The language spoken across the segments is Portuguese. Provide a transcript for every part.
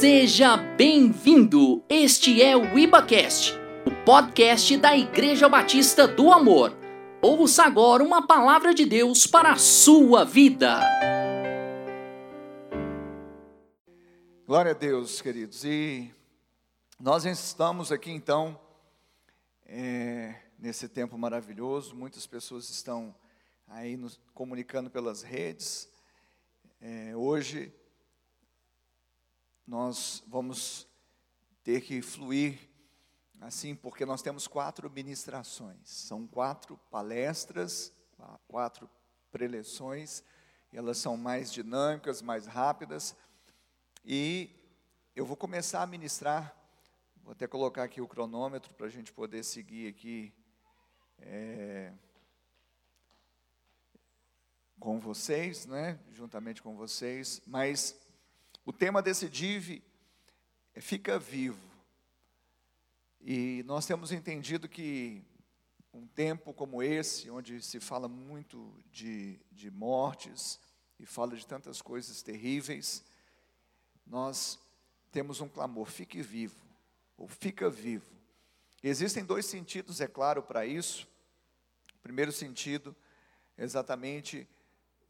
Seja bem-vindo! Este é o IbaCast, o podcast da Igreja Batista do Amor. Ouça agora uma palavra de Deus para a sua vida. Glória a Deus, queridos. E nós estamos aqui então, é, nesse tempo maravilhoso. Muitas pessoas estão aí nos comunicando pelas redes. É, hoje nós vamos ter que fluir assim, porque nós temos quatro ministrações, são quatro palestras, quatro preleções, elas são mais dinâmicas, mais rápidas, e eu vou começar a ministrar, vou até colocar aqui o cronômetro para a gente poder seguir aqui é, com vocês, né, juntamente com vocês, mas o tema desse DIV é Fica Vivo. E nós temos entendido que um tempo como esse, onde se fala muito de, de mortes e fala de tantas coisas terríveis, nós temos um clamor: fique vivo, ou fica vivo. Existem dois sentidos, é claro, para isso. O primeiro sentido, exatamente,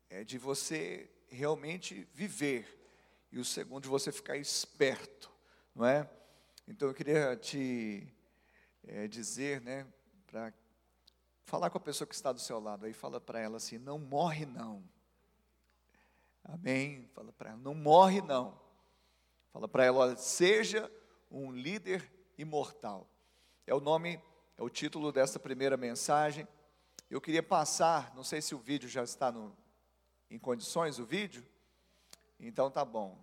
é de você realmente viver e o segundo de você ficar esperto, não é? Então eu queria te é, dizer, né, para falar com a pessoa que está do seu lado, aí fala para ela assim: não morre não. Amém? Fala para ela: não morre não. Fala para ela: seja um líder imortal. É o nome, é o título dessa primeira mensagem. Eu queria passar, não sei se o vídeo já está no, em condições, o vídeo. Então tá bom.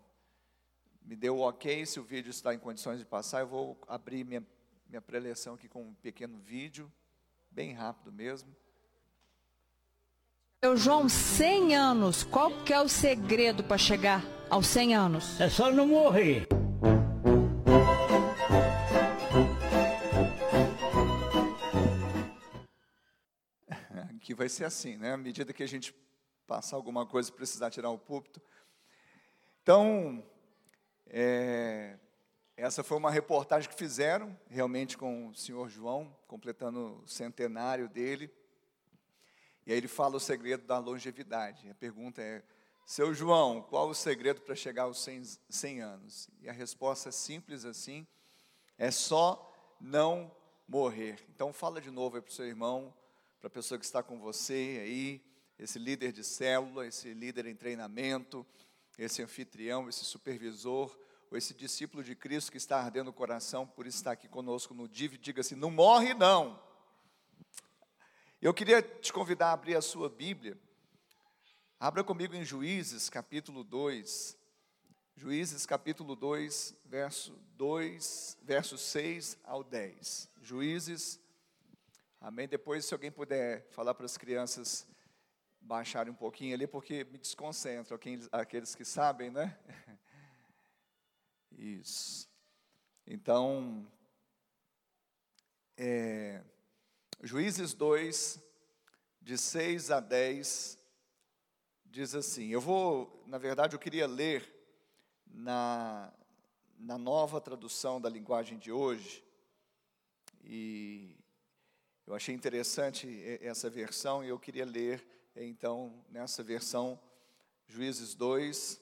Me deu o ok, se o vídeo está em condições de passar, eu vou abrir minha, minha preleção aqui com um pequeno vídeo, bem rápido mesmo. Seu João, 100 anos, qual que é o segredo para chegar aos 100 anos? É só não morrer. Aqui vai ser assim, né? À medida que a gente passar alguma coisa, precisar tirar o púlpito, então, é, essa foi uma reportagem que fizeram, realmente com o senhor João, completando o centenário dele. E aí ele fala o segredo da longevidade. A pergunta é, seu João, qual o segredo para chegar aos 100, 100 anos? E a resposta é simples assim, é só não morrer. Então fala de novo para o seu irmão, para a pessoa que está com você aí, esse líder de célula, esse líder em treinamento, esse anfitrião, esse supervisor, ou esse discípulo de Cristo que está ardendo o coração por estar aqui conosco no DIV, diga assim: não morre não. Eu queria te convidar a abrir a sua Bíblia. Abra comigo em Juízes, capítulo 2. Juízes, capítulo 2, verso 2, verso 6 ao 10. Juízes, amém. Depois, se alguém puder falar para as crianças baixarem um pouquinho ali, porque me desconcentro, aqueles que sabem, né? Isso. Então, é, Juízes 2, de 6 a 10, diz assim: eu vou, na verdade, eu queria ler na, na nova tradução da linguagem de hoje, e eu achei interessante essa versão e eu queria ler então, nessa versão, Juízes 2,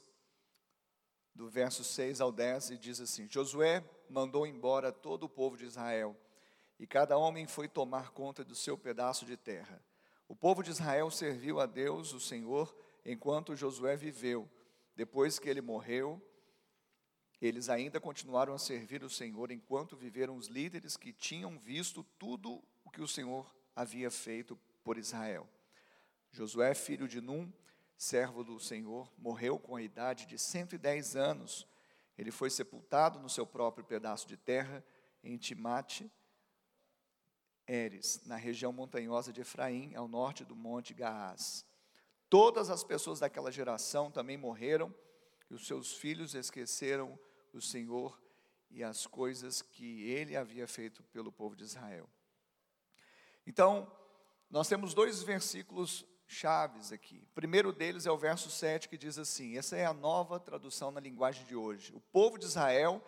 do verso 6 ao 10, e diz assim: Josué mandou embora todo o povo de Israel, e cada homem foi tomar conta do seu pedaço de terra. O povo de Israel serviu a Deus, o Senhor, enquanto Josué viveu. Depois que ele morreu, eles ainda continuaram a servir o Senhor enquanto viveram os líderes que tinham visto tudo o que o Senhor havia feito por Israel. Josué, filho de Num, servo do Senhor, morreu com a idade de 110 anos. Ele foi sepultado no seu próprio pedaço de terra, em Timate, Eres, na região montanhosa de Efraim, ao norte do monte Gaás. Todas as pessoas daquela geração também morreram, e os seus filhos esqueceram o Senhor e as coisas que ele havia feito pelo povo de Israel. Então, nós temos dois versículos chaves aqui. O primeiro deles é o verso 7 que diz assim: essa é a nova tradução na linguagem de hoje. O povo de Israel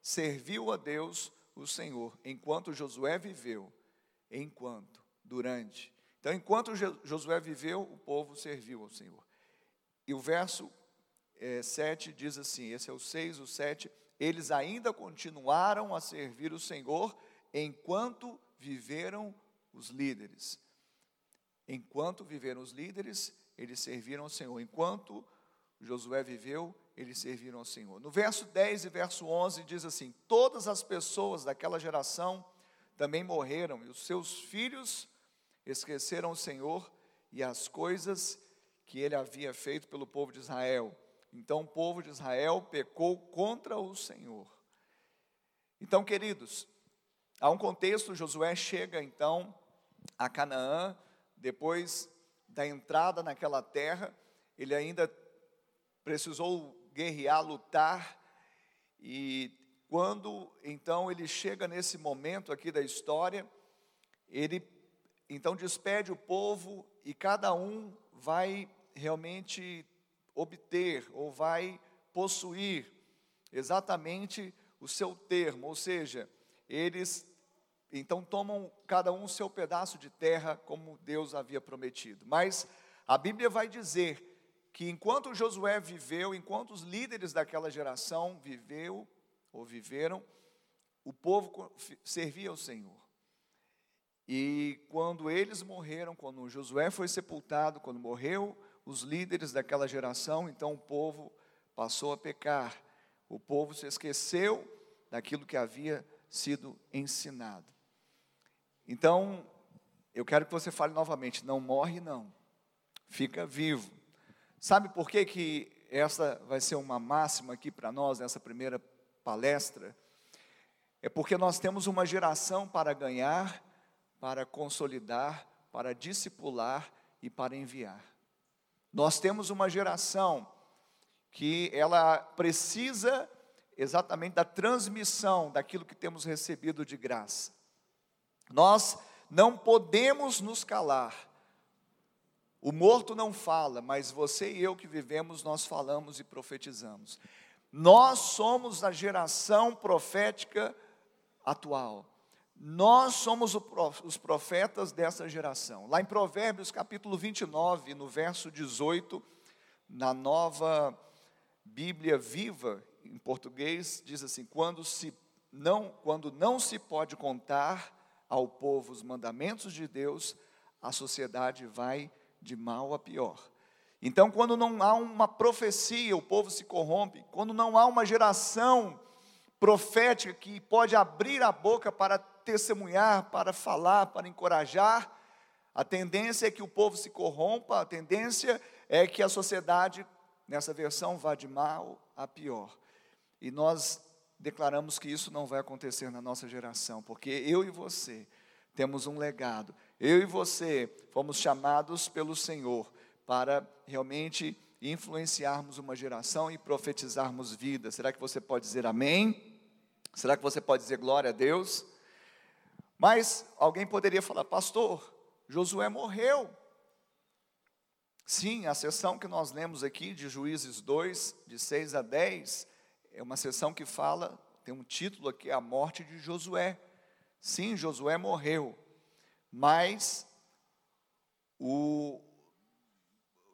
serviu a Deus, o Senhor, enquanto Josué viveu. Enquanto, durante. Então, enquanto Josué viveu, o povo serviu ao Senhor. E o verso é, 7 diz assim: esse é o 6, o 7. Eles ainda continuaram a servir o Senhor enquanto viveram os líderes. Enquanto viveram os líderes, eles serviram ao Senhor. Enquanto Josué viveu, eles serviram ao Senhor. No verso 10 e verso 11 diz assim: Todas as pessoas daquela geração também morreram, e os seus filhos esqueceram o Senhor e as coisas que ele havia feito pelo povo de Israel. Então o povo de Israel pecou contra o Senhor. Então, queridos, há um contexto, Josué chega então a Canaã, depois da entrada naquela terra, ele ainda precisou guerrear, lutar, e quando então ele chega nesse momento aqui da história, ele então despede o povo e cada um vai realmente obter ou vai possuir exatamente o seu termo, ou seja, eles então tomam cada um o seu pedaço de terra como Deus havia prometido. Mas a Bíblia vai dizer que enquanto Josué viveu, enquanto os líderes daquela geração viveu ou viveram, o povo servia ao Senhor. E quando eles morreram, quando Josué foi sepultado, quando morreu os líderes daquela geração, então o povo passou a pecar. O povo se esqueceu daquilo que havia sido ensinado. Então, eu quero que você fale novamente: não morre, não, fica vivo. Sabe por que, que essa vai ser uma máxima aqui para nós, nessa primeira palestra? É porque nós temos uma geração para ganhar, para consolidar, para discipular e para enviar. Nós temos uma geração que ela precisa exatamente da transmissão daquilo que temos recebido de graça. Nós não podemos nos calar o morto não fala, mas você e eu que vivemos, nós falamos e profetizamos. Nós somos a geração profética atual. Nós somos os profetas dessa geração. Lá em Provérbios capítulo 29, no verso 18, na nova Bíblia viva, em português, diz assim: quando, se não, quando não se pode contar ao povo os mandamentos de Deus, a sociedade vai de mal a pior. Então, quando não há uma profecia, o povo se corrompe. Quando não há uma geração profética que pode abrir a boca para testemunhar, para falar, para encorajar, a tendência é que o povo se corrompa, a tendência é que a sociedade, nessa versão, vá de mal a pior. E nós declaramos que isso não vai acontecer na nossa geração, porque eu e você temos um legado. Eu e você fomos chamados pelo Senhor para realmente influenciarmos uma geração e profetizarmos vida. Será que você pode dizer amém? Será que você pode dizer glória a Deus? Mas alguém poderia falar, pastor, Josué morreu. Sim, a sessão que nós lemos aqui de Juízes 2, de 6 a 10, é uma sessão que fala, tem um título aqui, a morte de Josué. Sim, Josué morreu, mas o,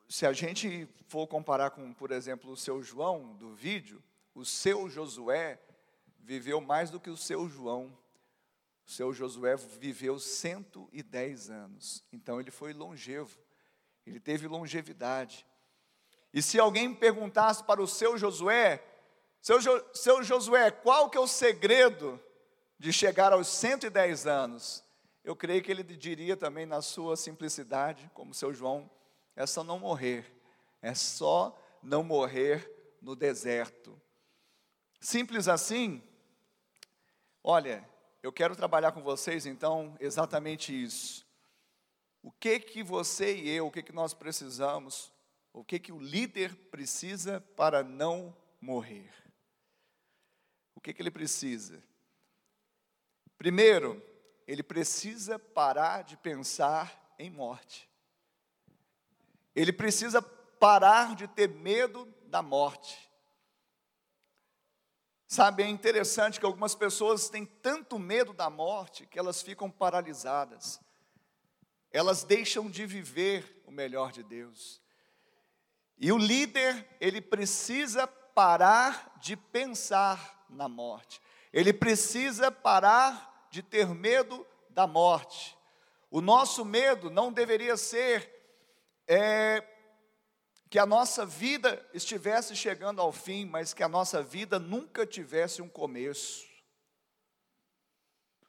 se a gente for comparar com, por exemplo, o seu João do vídeo, o seu Josué viveu mais do que o seu João. O seu Josué viveu 110 anos, então ele foi longevo, ele teve longevidade. E se alguém perguntasse para o seu Josué, seu, seu Josué, qual que é o segredo de chegar aos 110 anos, eu creio que ele diria também na sua simplicidade, como seu João, é só não morrer, é só não morrer no deserto. Simples assim? Olha, eu quero trabalhar com vocês então exatamente isso. O que que você e eu, o que que nós precisamos, o que que o líder precisa para não morrer? O que que ele precisa? Primeiro, ele precisa parar de pensar em morte. ele precisa parar de ter medo da morte. Sabe, é interessante que algumas pessoas têm tanto medo da morte que elas ficam paralisadas. Elas deixam de viver o melhor de Deus. E o líder, ele precisa parar de pensar na morte. Ele precisa parar de ter medo da morte. O nosso medo não deveria ser é, que a nossa vida estivesse chegando ao fim, mas que a nossa vida nunca tivesse um começo.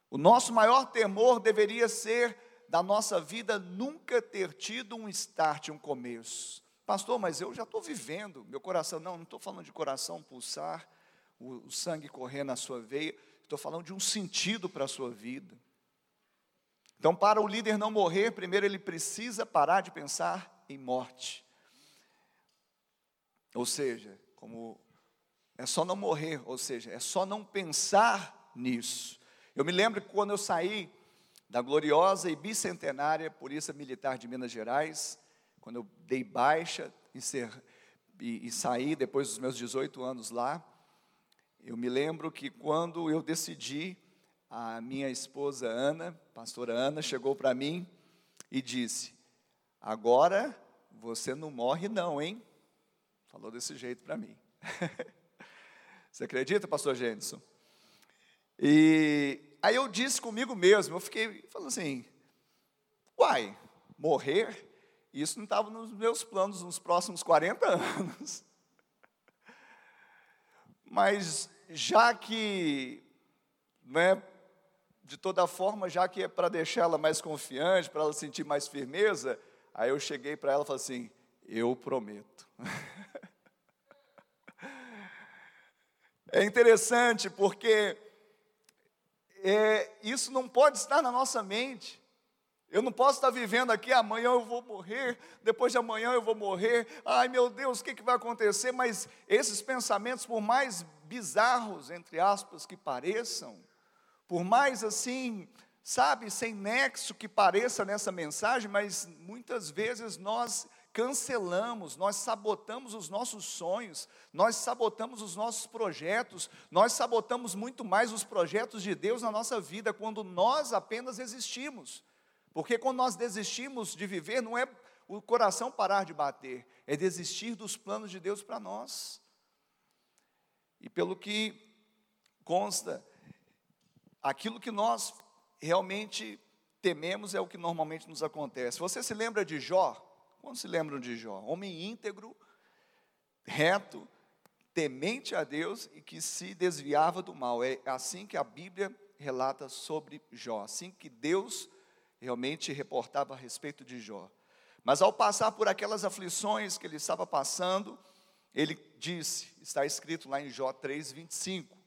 O nosso maior temor deveria ser da nossa vida nunca ter tido um start, um começo. Pastor, mas eu já estou vivendo, meu coração, não, não estou falando de coração pulsar, o, sangue correr na sua veia, estou falando de um sentido para a sua vida. Então, para o líder não morrer, primeiro ele precisa parar de pensar em morte. Ou seja, como é só não morrer, ou seja, é só não pensar nisso. Eu me lembro que quando eu saí da gloriosa e bicentenária Polícia Militar de Minas Gerais, quando eu dei baixa e, ser, e, e saí depois dos meus 18 anos lá, eu me lembro que quando eu decidi, a minha esposa Ana, pastora Ana, chegou para mim e disse: Agora você não morre, não, hein? Falou desse jeito para mim. Você acredita, pastor Gênison? E aí eu disse comigo mesmo, eu fiquei falando assim, uai, morrer? Isso não estava nos meus planos nos próximos 40 anos. Mas já que, né, de toda forma, já que é para deixá-la mais confiante, para ela sentir mais firmeza, aí eu cheguei para ela e falei assim: eu prometo. É interessante porque é, isso não pode estar na nossa mente. Eu não posso estar vivendo aqui, amanhã eu vou morrer, depois de amanhã eu vou morrer, ai meu Deus, o que, que vai acontecer? Mas esses pensamentos, por mais bizarros, entre aspas, que pareçam, por mais assim, sabe, sem nexo que pareça nessa mensagem, mas muitas vezes nós cancelamos, nós sabotamos os nossos sonhos, nós sabotamos os nossos projetos, nós sabotamos muito mais os projetos de Deus na nossa vida quando nós apenas existimos. Porque quando nós desistimos de viver, não é o coração parar de bater, é desistir dos planos de Deus para nós. E pelo que consta, aquilo que nós realmente tememos é o que normalmente nos acontece. Você se lembra de Jó? Quando se lembram de Jó? Homem íntegro, reto, temente a Deus e que se desviava do mal. É assim que a Bíblia relata sobre Jó, assim que Deus realmente reportava a respeito de Jó. Mas ao passar por aquelas aflições que ele estava passando, ele disse, está escrito lá em Jó 3:25,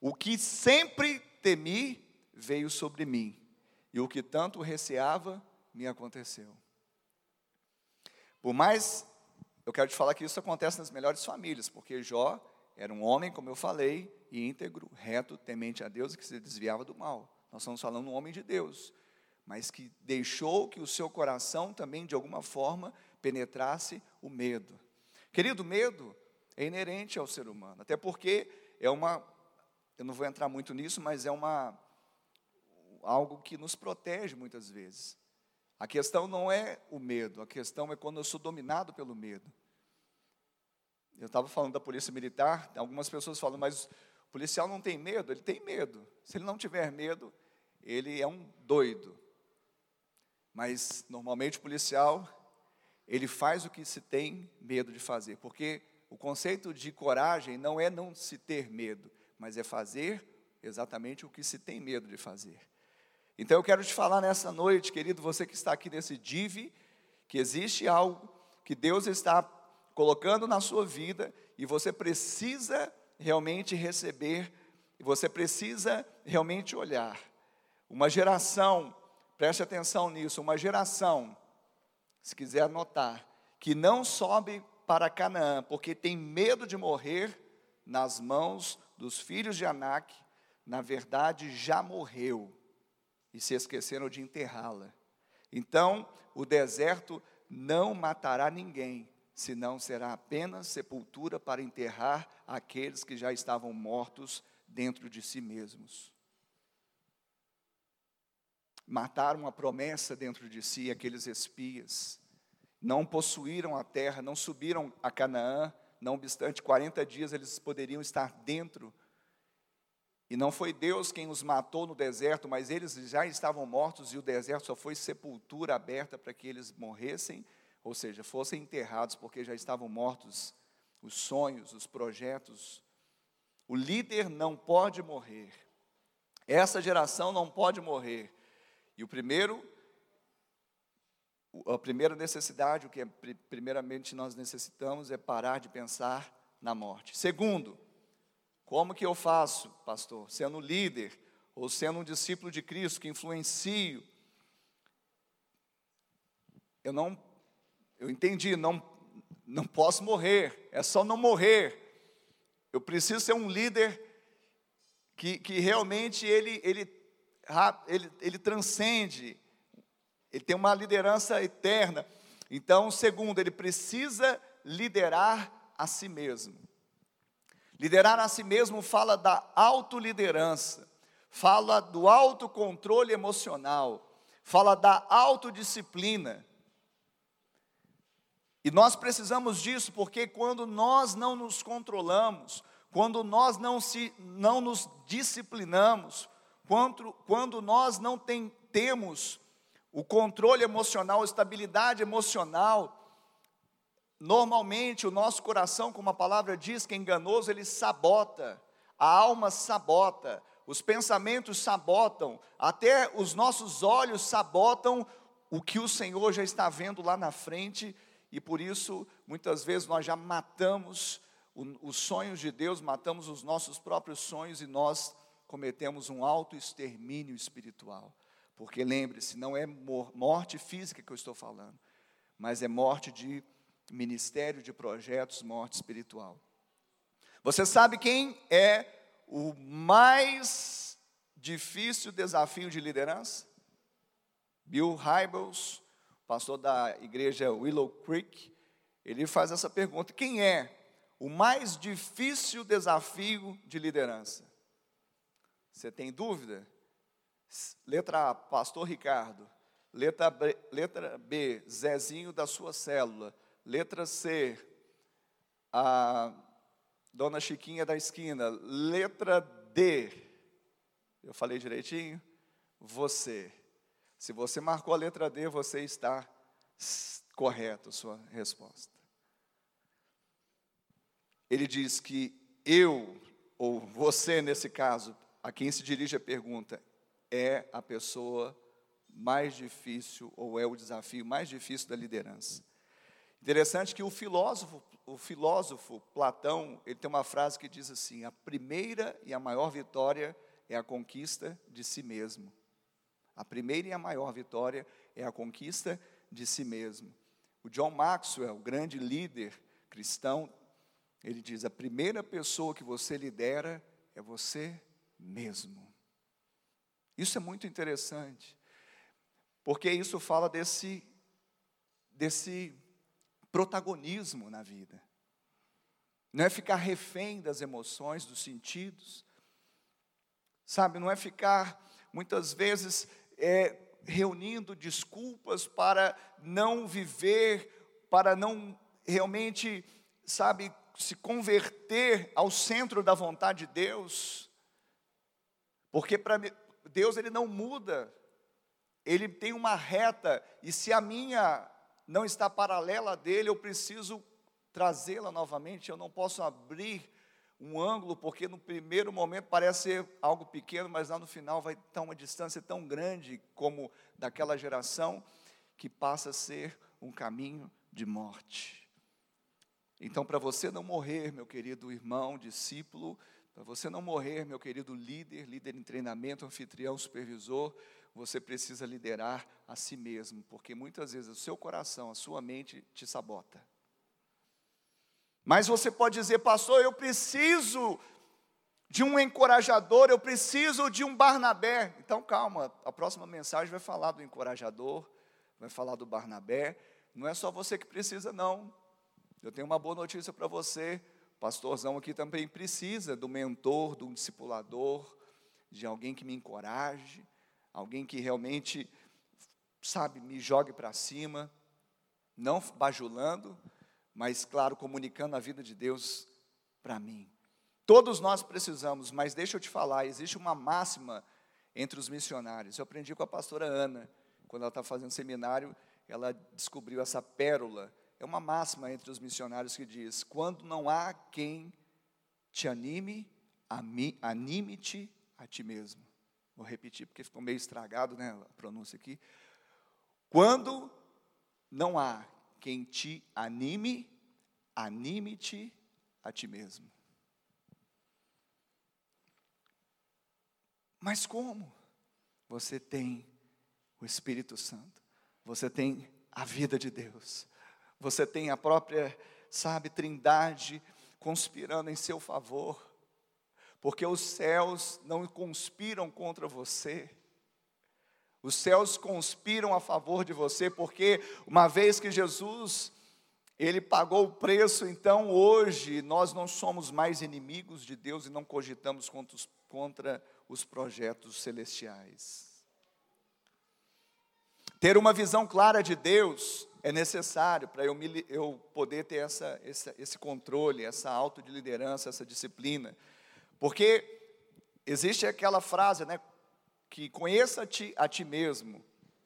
o que sempre temi veio sobre mim, e o que tanto receava me aconteceu. Por mais, eu quero te falar que isso acontece nas melhores famílias, porque Jó era um homem, como eu falei, íntegro, reto, temente a Deus e que se desviava do mal. Nós estamos falando de um homem de Deus, mas que deixou que o seu coração também, de alguma forma, penetrasse o medo. Querido, medo é inerente ao ser humano, até porque é uma, eu não vou entrar muito nisso, mas é uma algo que nos protege muitas vezes. A questão não é o medo, a questão é quando eu sou dominado pelo medo. Eu estava falando da polícia militar, algumas pessoas falam, mas o policial não tem medo? Ele tem medo. Se ele não tiver medo, ele é um doido. Mas normalmente o policial, ele faz o que se tem medo de fazer, porque o conceito de coragem não é não se ter medo, mas é fazer exatamente o que se tem medo de fazer. Então eu quero te falar nessa noite, querido, você que está aqui nesse DIV, que existe algo que Deus está colocando na sua vida e você precisa realmente receber, você precisa realmente olhar. Uma geração, preste atenção nisso, uma geração, se quiser anotar, que não sobe para Canaã, porque tem medo de morrer nas mãos dos filhos de Anak, na verdade já morreu e se esqueceram de enterrá-la. Então, o deserto não matará ninguém, senão será apenas sepultura para enterrar aqueles que já estavam mortos dentro de si mesmos. Mataram a promessa dentro de si, aqueles espias. Não possuíram a terra, não subiram a Canaã, não obstante 40 dias eles poderiam estar dentro. E não foi Deus quem os matou no deserto, mas eles já estavam mortos e o deserto só foi sepultura aberta para que eles morressem, ou seja, fossem enterrados porque já estavam mortos os sonhos, os projetos. O líder não pode morrer. Essa geração não pode morrer. E o primeiro, a primeira necessidade, o que é, primeiramente nós necessitamos é parar de pensar na morte. Segundo, como que eu faço, pastor? Sendo líder ou sendo um discípulo de Cristo que influencio. Eu não, eu entendi, não, não posso morrer, é só não morrer. Eu preciso ser um líder que, que realmente ele, ele ele, ele transcende, ele tem uma liderança eterna. Então, segundo, ele precisa liderar a si mesmo. Liderar a si mesmo fala da autoliderança, fala do autocontrole emocional, fala da autodisciplina. E nós precisamos disso porque quando nós não nos controlamos, quando nós não, se, não nos disciplinamos, quando, quando nós não tem, temos o controle emocional, a estabilidade emocional, normalmente o nosso coração, como a palavra diz, que é enganoso, ele sabota, a alma sabota, os pensamentos sabotam, até os nossos olhos sabotam o que o Senhor já está vendo lá na frente, e por isso, muitas vezes, nós já matamos os sonhos de Deus, matamos os nossos próprios sonhos e nós cometemos um auto-extermínio espiritual. Porque lembre-se, não é morte física que eu estou falando, mas é morte de ministério, de projetos, morte espiritual. Você sabe quem é o mais difícil desafio de liderança? Bill Hybels, pastor da igreja Willow Creek, ele faz essa pergunta: quem é o mais difícil desafio de liderança? Você tem dúvida? Letra A, Pastor Ricardo. Letra B, letra B, Zezinho da sua célula. Letra C, a Dona Chiquinha da esquina. Letra D, eu falei direitinho? Você. Se você marcou a letra D, você está correto, sua resposta. Ele diz que eu, ou você nesse caso, a quem se dirige a pergunta é a pessoa mais difícil ou é o desafio mais difícil da liderança. Interessante que o filósofo, o filósofo Platão, ele tem uma frase que diz assim: a primeira e a maior vitória é a conquista de si mesmo. A primeira e a maior vitória é a conquista de si mesmo. O John Maxwell, o grande líder cristão, ele diz: a primeira pessoa que você lidera é você mesmo. Isso é muito interessante, porque isso fala desse, desse protagonismo na vida. Não é ficar refém das emoções, dos sentidos, sabe? Não é ficar, muitas vezes, é, reunindo desculpas para não viver, para não realmente, sabe, se converter ao centro da vontade de Deus. Porque para Deus ele não muda. Ele tem uma reta e se a minha não está paralela a dele, eu preciso trazê-la novamente. Eu não posso abrir um ângulo, porque no primeiro momento parece ser algo pequeno, mas lá no final vai estar uma distância tão grande como daquela geração, que passa a ser um caminho de morte. Então, para você não morrer, meu querido irmão, discípulo, para você não morrer, meu querido líder, líder em treinamento, anfitrião, supervisor, você precisa liderar a si mesmo, porque muitas vezes o seu coração, a sua mente te sabota. Mas você pode dizer, pastor, eu preciso de um encorajador, eu preciso de um Barnabé. Então calma, a próxima mensagem vai falar do encorajador, vai falar do Barnabé, não é só você que precisa, não. Eu tenho uma boa notícia para você. O pastorzão aqui também precisa do mentor, do discipulador, de alguém que me encoraje, alguém que realmente, sabe, me jogue para cima, não bajulando, mas, claro, comunicando a vida de Deus para mim. Todos nós precisamos, mas deixa eu te falar, existe uma máxima entre os missionários. Eu aprendi com a pastora Ana, quando ela estava fazendo seminário, ela descobriu essa pérola. É uma máxima entre os missionários que diz: quando não há quem te anime, anime-te a ti mesmo. Vou repetir porque ficou meio estragado, né, a pronúncia aqui. Quando não há quem te anime, anime-te a ti mesmo. Mas como? Você tem o Espírito Santo você tem a vida de Deus, você tem a própria, sabe, trindade conspirando em seu favor, porque os céus não conspiram contra você, os céus conspiram a favor de você, porque uma vez que Jesus, ele pagou o preço, então hoje nós não somos mais inimigos de Deus e não cogitamos contra os, contra os projetos celestiais. Ter uma visão clara de Deus é necessário para eu, eu, poder ter essa, essa, esse controle, essa auto de liderança, essa disciplina. Porque existe aquela frase, né, que conheça-te a ti mesmo.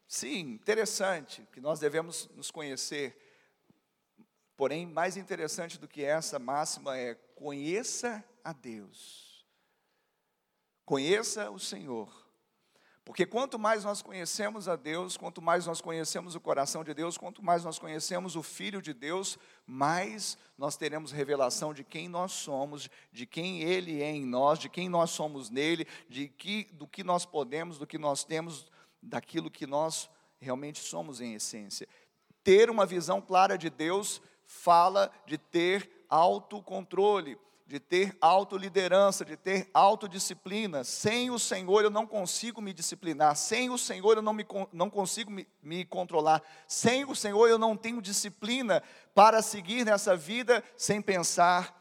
Sim, interessante, que nós devemos nos conhecer. Porém, mais interessante do que essa máxima é conheça a Deus. Conheça o Senhor. Porque quanto mais nós conhecemos a Deus, quanto mais nós conhecemos o coração de Deus, quanto mais nós conhecemos o Filho de Deus, mais nós teremos revelação de quem nós somos, de quem Ele é em nós, de quem nós somos nele, de que, do que nós podemos, do que nós temos, daquilo que nós realmente somos em essência. Ter uma visão clara de Deus fala de ter autocontrole de ter autoliderança, de ter autodisciplina. Sem o Senhor eu não consigo me disciplinar, sem o Senhor eu não, me, não consigo me, me controlar, sem o Senhor eu não tenho disciplina para seguir nessa vida sem pensar,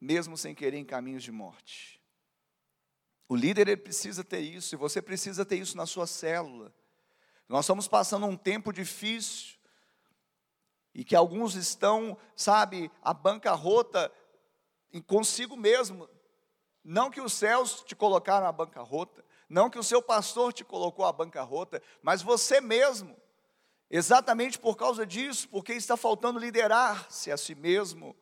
mesmo sem querer, em caminhos de morte. O líder ele precisa ter isso, e você precisa ter isso na sua célula. Nós estamos passando um tempo difícil, e que alguns estão, sabe, a bancarrota consigo mesmo. Não que os céus te colocaram à bancarrota, não que o seu pastor te colocou à bancarrota, mas você mesmo. Exatamente por causa disso, porque está faltando liderar-se a si mesmo,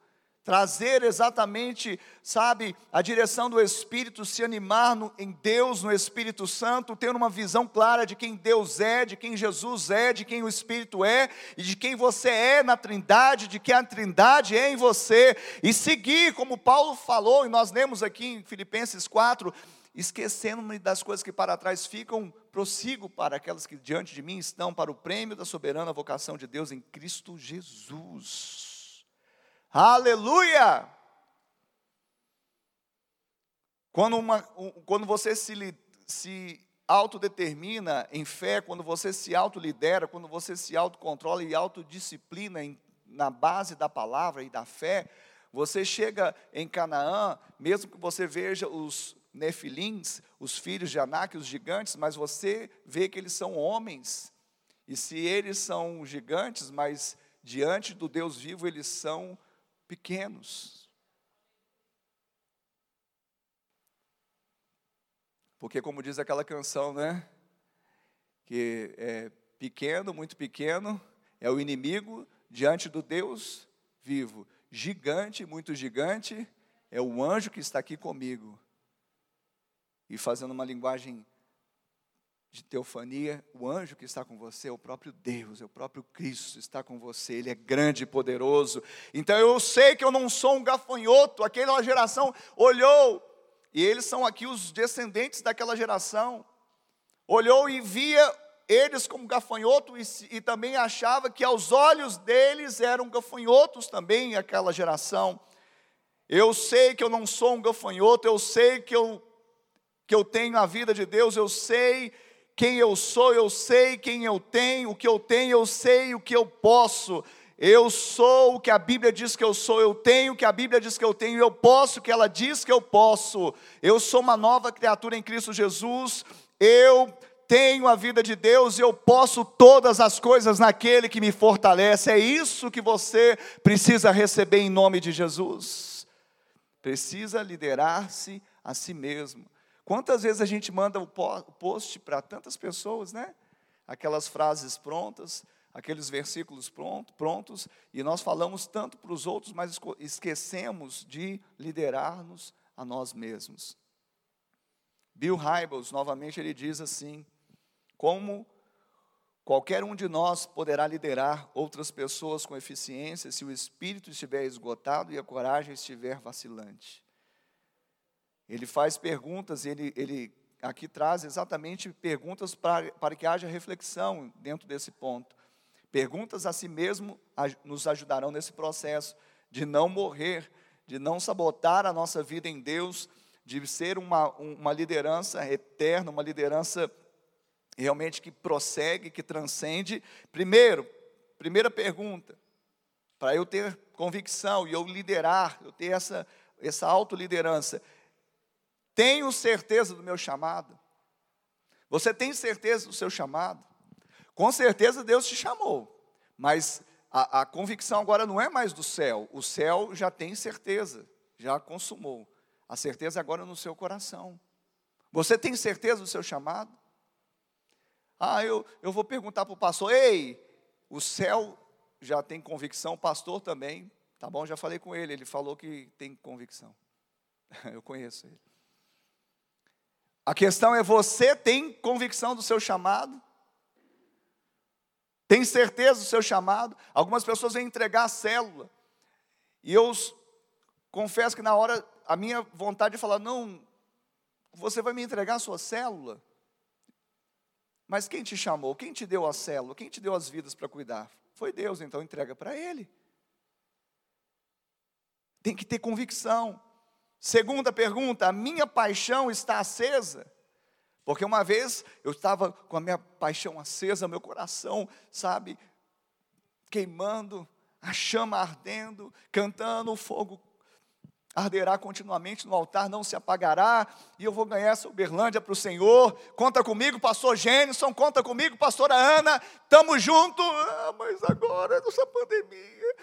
trazer exatamente, sabe, a direção do Espírito, se animar no, em Deus, no Espírito Santo, ter uma visão clara de quem Deus é, de quem Jesus é, de quem o Espírito é, e de quem você é na Trindade, de que a Trindade é em você, e seguir, como Paulo falou, e nós lemos aqui em Filipenses 4, esquecendo-me das coisas que para trás ficam, prossigo para aquelas que diante de mim estão, para o prêmio da soberana vocação de Deus em Cristo Jesus. Aleluia! Quando, uma, quando você se, se autodetermina em fé, quando você se autolidera, quando você se autocontrola e autodisciplina em, na base da palavra e da fé, você chega em Canaã, mesmo que você veja os nefilins, os filhos de Anak, os gigantes, mas você vê que eles são homens. E se eles são gigantes, mas diante do Deus vivo eles são pequenos. Porque, como diz aquela canção, né? Que é pequeno, muito pequeno, é o inimigo diante do Deus vivo. Gigante, muito gigante, é o anjo que está aqui comigo. E fazendo uma linguagem de teofania, o anjo que está com você é o próprio Deus, é o próprio Cristo está com você, ele é grande e poderoso. Então eu sei que eu não sou um gafanhoto, aquela geração olhou, e eles são aqui os descendentes daquela geração, olhou e via eles como gafanhoto e, e também achava que aos olhos deles eram gafanhotos também aquela geração. Eu sei que eu não sou um gafanhoto, eu sei que eu, que eu tenho a vida de Deus, eu sei quem eu sou, eu sei quem eu tenho, o que eu tenho, eu sei o que eu posso. Eu sou o que a Bíblia diz que eu sou, eu tenho o que a Bíblia diz que eu tenho, eu posso o que ela diz que eu posso. Eu sou uma nova criatura em Cristo Jesus. Eu tenho a vida de Deus e eu posso todas as coisas naquele que me fortalece. É isso que você precisa receber em nome de Jesus. Precisa liderar-se a si mesmo. Quantas vezes a gente manda o post para tantas pessoas, né? Aquelas frases prontas, aqueles versículos pronto, prontos, e nós falamos tanto para os outros, mas esquecemos de liderar-nos a nós mesmos. Bill Hybels, novamente, ele diz assim: como qualquer um de nós poderá liderar outras pessoas com eficiência se o espírito estiver esgotado e a coragem estiver vacilante. Ele faz perguntas, ele, ele aqui traz exatamente perguntas para, para que haja reflexão dentro desse ponto. Perguntas a si mesmo nos ajudarão nesse processo de não morrer, de não sabotar a nossa vida em Deus, de ser uma, uma liderança eterna, uma liderança realmente que prossegue, que transcende. Primeiro, primeira pergunta, para eu ter convicção e eu liderar, eu ter essa, essa autoliderança, tenho certeza do meu chamado? Você tem certeza do seu chamado? Com certeza Deus te chamou, mas a, a, convicção agora não é mais do céu, o céu já tem certeza, já consumou. A certeza agora é no seu coração. Você tem certeza do seu chamado? Ah, eu, eu vou perguntar para o pastor, ei, o céu já tem convicção, o pastor também, tá bom? Já falei com ele, ele falou que tem convicção. Eu conheço ele. A questão é: você tem convicção do seu chamado? Tem certeza do seu chamado? Algumas pessoas vêm entregar a célula. E eu confesso que na hora, a minha vontade de falar, não, você vai me entregar a sua célula? Mas quem te chamou? Quem te deu a célula? Quem te deu as vidas para cuidar? Foi Deus, então entrega para Ele. Tem que ter convicção. Segunda pergunta: a minha paixão está acesa? Porque uma vez eu estava com a minha paixão acesa, meu coração, sabe, queimando, a chama ardendo, cantando, o fogo arderá continuamente no altar, não se apagará, e eu vou ganhar essa Uberlândia para o Senhor. Conta comigo, pastor Gênison, conta comigo, pastora Ana, estamos juntos. Ah, mas agora, nessa pandemia,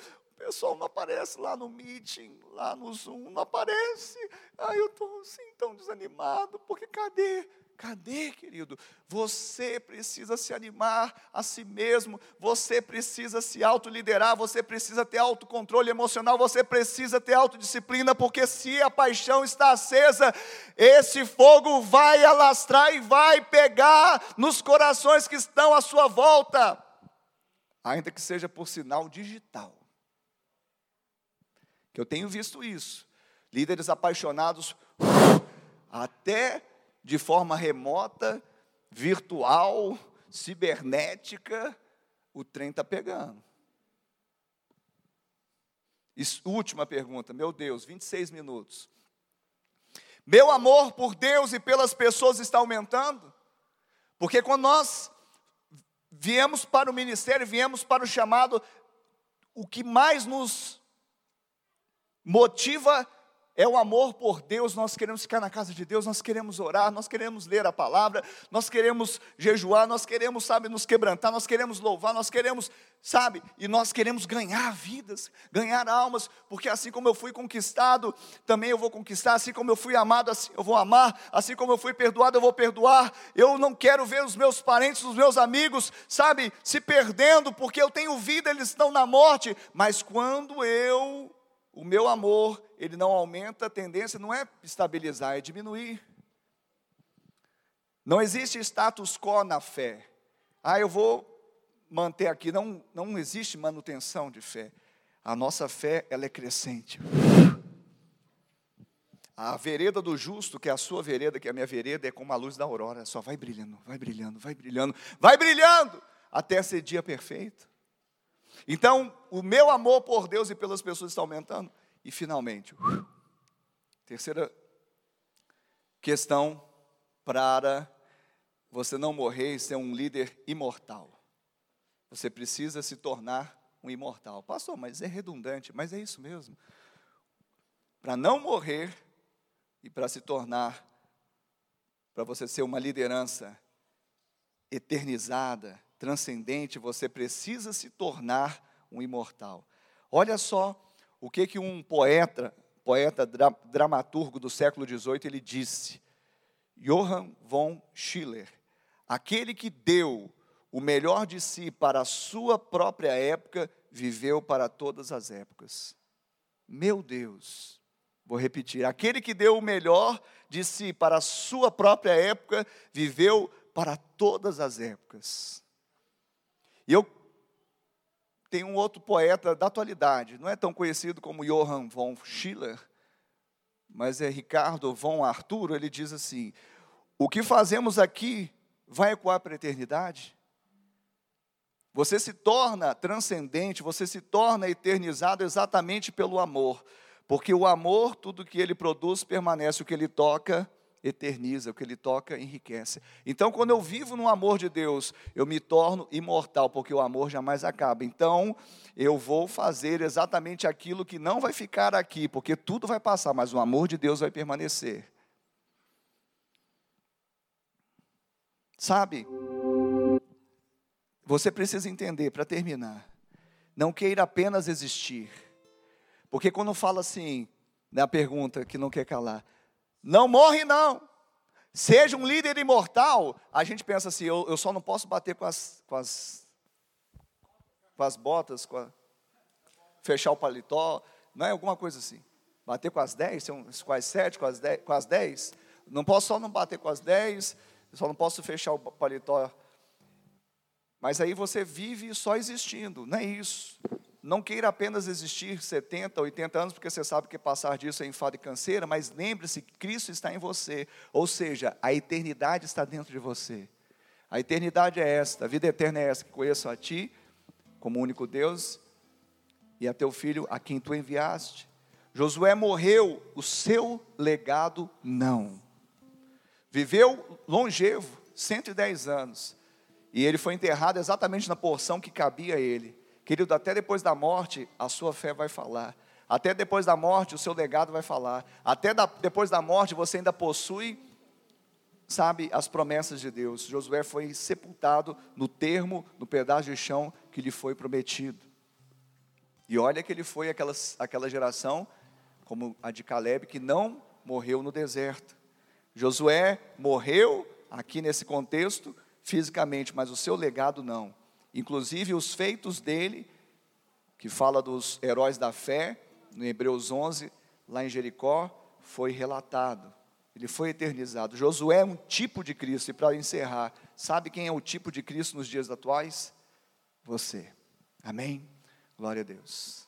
pessoal não aparece lá no meeting, lá no Zoom, não aparece. Ah, eu estou assim tão desanimado, porque cadê? Cadê, querido? Você precisa se animar a si mesmo, você precisa se autoliderar, você precisa ter autocontrole emocional, você precisa ter autodisciplina, porque se a paixão está acesa, esse fogo vai alastrar e vai pegar nos corações que estão à sua volta, ainda que seja por sinal digital. Que eu tenho visto isso. Líderes apaixonados até de forma remota, virtual, cibernética, o trem está pegando. Isso, última pergunta, meu Deus, 26 minutos. Meu amor por Deus e pelas pessoas está aumentando? Porque quando nós viemos para o ministério, viemos para o chamado, o que mais nos motiva é o amor por Deus, nós queremos ficar na casa de Deus, nós queremos orar, nós queremos ler a palavra, nós queremos jejuar, nós queremos, sabe, nos quebrantar, nós queremos louvar, nós queremos, sabe, e nós queremos ganhar vidas, ganhar almas, porque assim como eu fui conquistado, também eu vou conquistar, assim como eu fui amado, assim eu vou amar, assim como eu fui perdoado, eu vou perdoar. Eu não quero ver os meus parentes, os meus amigos, sabe, se perdendo, porque eu tenho vida, eles estão na morte, mas quando eu o meu amor, ele não aumenta, a tendência não é estabilizar, é diminuir. Não existe status quo na fé. Ah, eu vou manter aqui. Não, não existe manutenção de fé. A nossa fé, ela é crescente. A vereda do justo, que é a sua vereda, que é a minha vereda, é como a luz da aurora, só vai brilhando, vai brilhando, vai brilhando, vai brilhando, até ser dia perfeito. Então, o meu amor por Deus e pelas pessoas está aumentando. E finalmente, terceira questão para você não morrer e ser um líder imortal. Você precisa se tornar um imortal. Pastor, mas é redundante, mas é isso mesmo. Para não morrer e para se tornar, para você ser uma liderança eternizada, transcendente, você precisa se tornar um imortal. Olha só o que que um poeta, poeta dra, dramaturgo do século XVIII, ele disse. Johann von Schiller, aquele que deu o melhor de si para a sua própria época, viveu para todas as épocas. Meu Deus, vou repetir: aquele que deu o melhor de si para a sua própria época, viveu para todas as épocas. E eu tem um outro poeta da atualidade, não é tão conhecido como Johann von Schiller, mas é Ricardo von Arturo, ele diz assim: O que fazemos aqui vai ecoar para a eternidade? Você se torna transcendente, você se torna eternizado exatamente pelo amor, porque o amor, tudo que ele produz permanece, o que ele toca eterniza, o que ele toca enriquece. Então, quando eu vivo no amor de Deus, eu me torno imortal, porque o amor jamais acaba. Então, eu vou fazer exatamente aquilo que não vai ficar aqui, porque tudo vai passar, mas o amor de Deus vai permanecer. Sabe? Você precisa entender, para terminar, não queira apenas existir. Porque quando fala assim, na pergunta que não quer calar, não morre, não. Seja um líder imortal. A gente pensa assim: eu, eu só não posso bater com as, com as, com as botas, com a, fechar o paletó, não é alguma coisa assim. Bater com as dez, com as sete, com as dez, com as dez. Não posso só não bater com as dez, só não posso fechar o paletó. Mas aí você vive só existindo, não é isso. Não queira apenas existir 70, 80 anos, porque você sabe que passar disso é enfado e canseira, mas lembre-se que Cristo está em você, ou seja, a eternidade está dentro de você. A eternidade é esta, a vida eterna é esta, que conheço a Ti, como único Deus, e a Teu Filho, a quem Tu enviaste. Josué morreu, o seu legado não. Viveu longevo, 110 anos, e ele foi enterrado exatamente na porção que cabia a ele. Querido, até depois da morte, a sua fé vai falar. Até depois da morte, o seu legado vai falar. Até da, depois da morte, você ainda possui, sabe, as promessas de Deus. Josué foi sepultado no termo, no pedaço de chão que lhe foi prometido. E olha que ele foi aquela, aquela geração, como a de Caleb, que não morreu no deserto. Josué morreu, aqui nesse contexto, fisicamente, mas o seu legado não. Inclusive, os feitos dele, que fala dos heróis da fé, no Hebreus 11, lá em Jericó, foi relatado. Ele foi eternizado. Josué é um tipo de Cristo. E para encerrar, sabe quem é o tipo de Cristo nos dias atuais? Você. Amém? Glória a Deus.